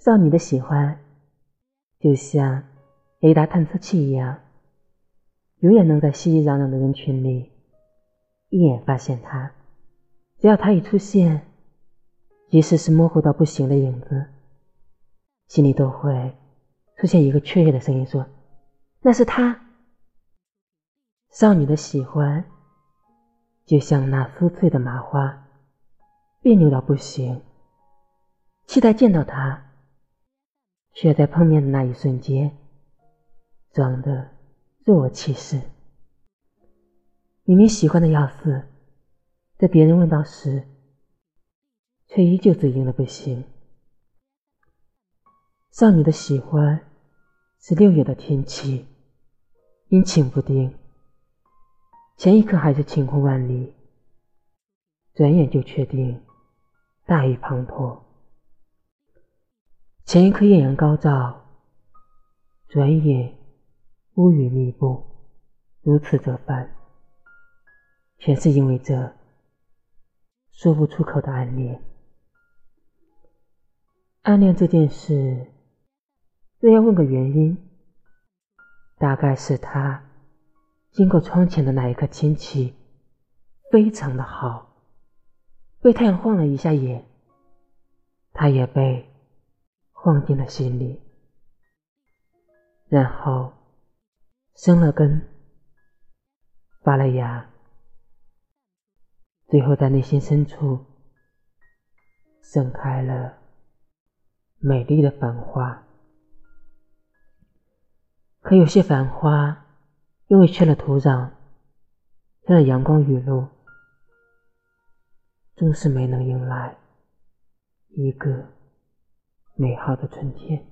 少女的喜欢，就像雷达探测器一样，永远能在熙熙攘攘的人群里一眼发现他。只要他一出现，即使是模糊到不行的影子，心里都会出现一个雀跃的声音，说：“那是他。”少女的喜欢，就像那酥脆的麻花，别扭到不行，期待见到他。却在碰面的那一瞬间，装得若无其事。明明喜欢的要死，在别人问到时，却依旧嘴硬的不行。少女的喜欢是六月的天气，阴晴不定。前一刻还是晴空万里，转眼就确定大雨滂沱。前一刻艳阳高照，转眼乌云密布，如此这般，全是因为这说不出口的暗恋。暗恋这件事，若要问个原因，大概是他经过窗前的那一刻天气非常的好，被太阳晃了一下眼，他也被。晃进了心里，然后生了根，发了芽，最后在内心深处盛开了美丽的繁花。可有些繁花因为缺了土壤，缺了阳光雨露，终是没能迎来一个。美好的春天。